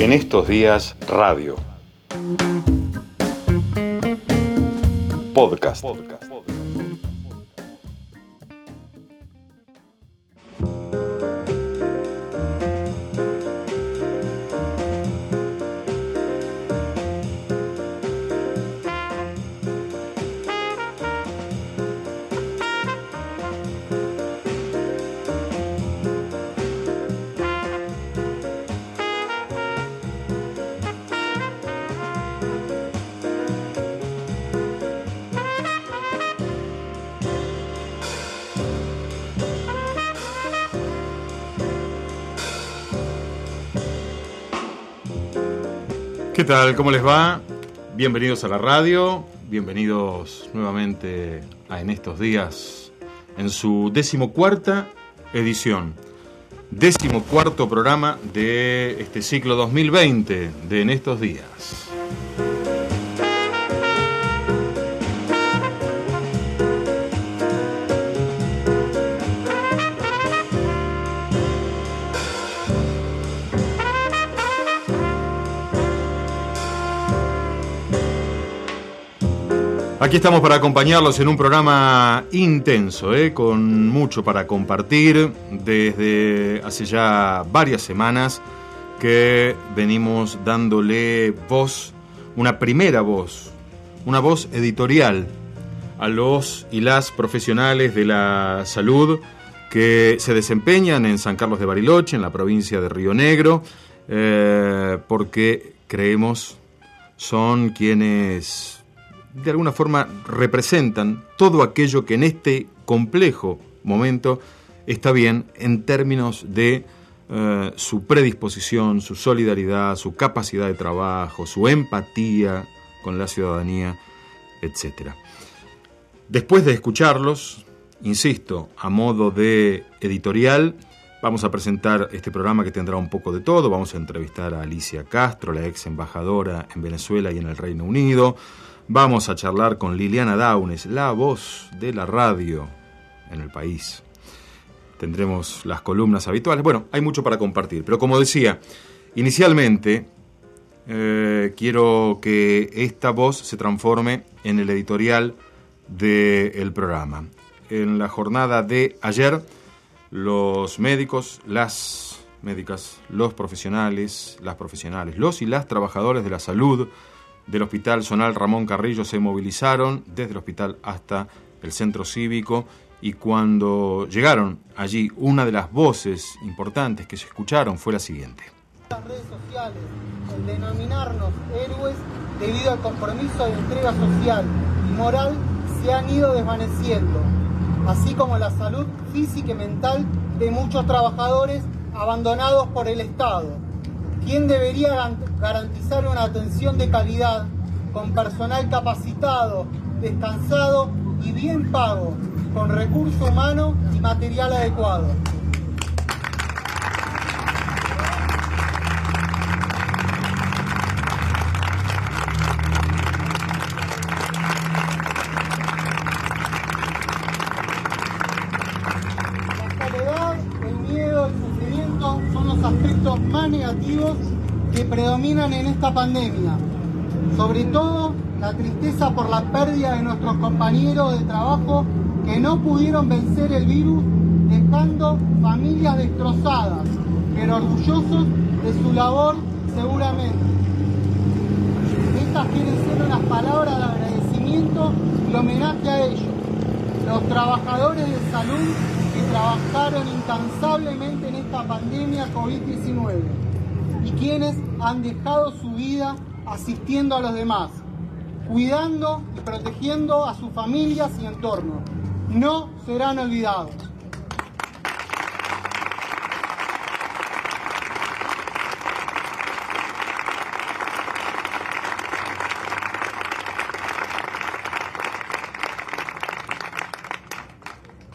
En estos días, radio. Podcast. ¿Qué tal? ¿Cómo les va? Bienvenidos a la radio, bienvenidos nuevamente a En estos días, en su decimocuarta edición, decimocuarto programa de este ciclo 2020 de En estos días. Aquí estamos para acompañarlos en un programa intenso, ¿eh? con mucho para compartir desde hace ya varias semanas que venimos dándole voz, una primera voz, una voz editorial a los y las profesionales de la salud que se desempeñan en San Carlos de Bariloche, en la provincia de Río Negro, eh, porque creemos son quienes de alguna forma representan todo aquello que en este complejo momento está bien en términos de eh, su predisposición, su solidaridad, su capacidad de trabajo, su empatía con la ciudadanía, etc. Después de escucharlos, insisto, a modo de editorial, vamos a presentar este programa que tendrá un poco de todo. Vamos a entrevistar a Alicia Castro, la ex embajadora en Venezuela y en el Reino Unido. Vamos a charlar con Liliana Daunes, la voz de la radio en el país. Tendremos las columnas habituales. Bueno, hay mucho para compartir, pero como decía, inicialmente eh, quiero que esta voz se transforme en el editorial del programa. En la jornada de ayer, los médicos, las médicas, los profesionales, las profesionales, los y las trabajadores de la salud, del Hospital Zonal Ramón Carrillo se movilizaron desde el hospital hasta el centro cívico y cuando llegaron allí una de las voces importantes que se escucharon fue la siguiente. Las redes sociales, el denominarnos héroes debido al compromiso de entrega social y moral se han ido desvaneciendo, así como la salud física y mental de muchos trabajadores abandonados por el Estado ¿Quién debería garantizar una atención de calidad con personal capacitado, descansado y bien pago, con recurso humano y material adecuado. Predominan en esta pandemia. Sobre todo la tristeza por la pérdida de nuestros compañeros de trabajo que no pudieron vencer el virus dejando familias destrozadas, pero orgullosos de su labor seguramente. Estas quieren ser unas palabras de agradecimiento y homenaje a ellos, los trabajadores de salud que trabajaron incansablemente en esta pandemia COVID-19 y quienes han dejado su vida asistiendo a los demás, cuidando y protegiendo a sus familias y entornos. No serán olvidados.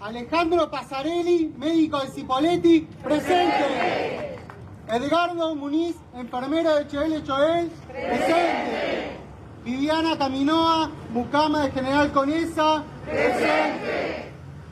Alejandro Pasarelli, médico de Cipoletti, presente. Edgardo Muniz, enfermera de Choel Choel, presente. Viviana Caminoa, mucama de General Conesa, presente.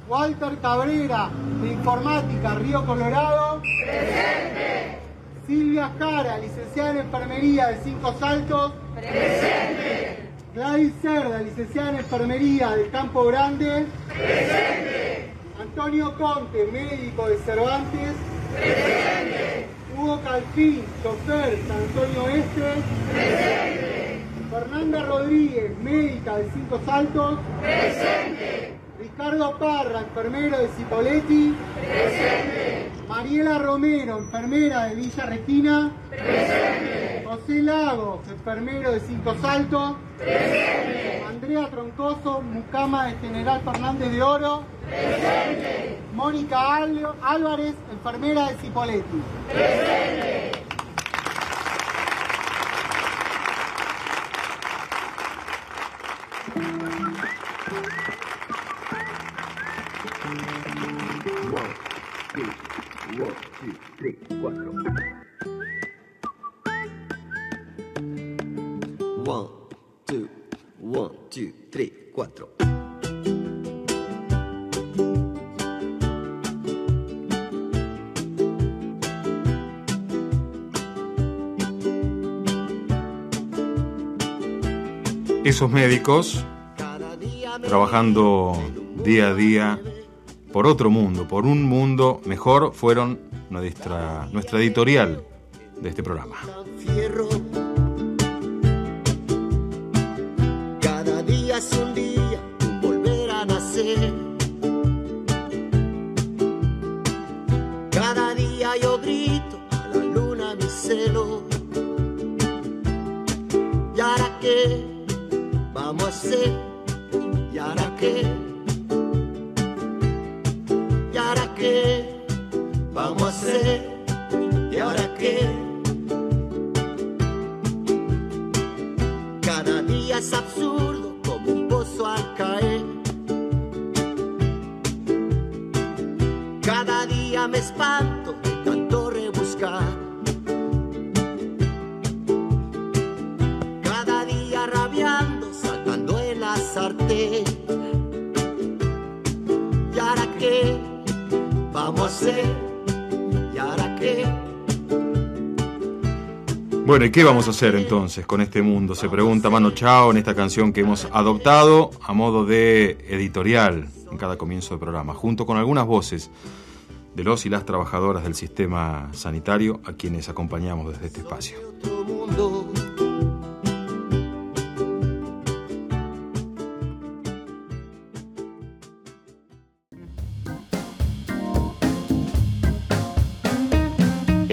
Walter Cabrera, de Informática, Río Colorado, presente. Silvia Jara, licenciada en enfermería de Cinco Saltos. Presente. Gladys Cerda, licenciada en enfermería de Campo Grande. Presente. Antonio Conte, médico de Cervantes. Presente. Hugo Calfín, chofer San Antonio Este. Presente. Fernanda Rodríguez, médica de Cinco Saltos. Presente. Ricardo Parra, enfermero de Cipoletti. Presente. Mariela Romero, enfermera de Villa Regina. Presente. José Lagos, enfermero de Cinco Saltos. Presente. Andrea Troncoso, mucama de General Fernández de Oro. Presente. Mónica Álvarez, enfermera de Cipoletti. Presente. One, Esos médicos, trabajando día a día por otro mundo, por un mundo mejor, fueron nuestra, nuestra editorial de este programa. Un día, volver a nacer. Cada día yo grito a la luna mi celo. ¿Y ahora qué vamos a hacer? ¿Y ahora qué? ¿Y ahora qué vamos a hacer? ¿Y ahora qué? Es absurdo hacer? ¿Y ahora qué? Bueno, ¿y qué vamos a hacer entonces con este mundo? Se pregunta Mano Chao en esta canción que hemos adoptado a modo de editorial en cada comienzo de programa, junto con algunas voces de los y las trabajadoras del sistema sanitario a quienes acompañamos desde este espacio.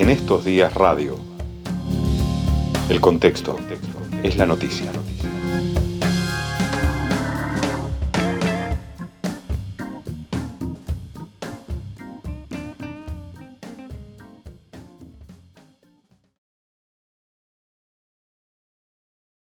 En estos días radio. El contexto es la noticia.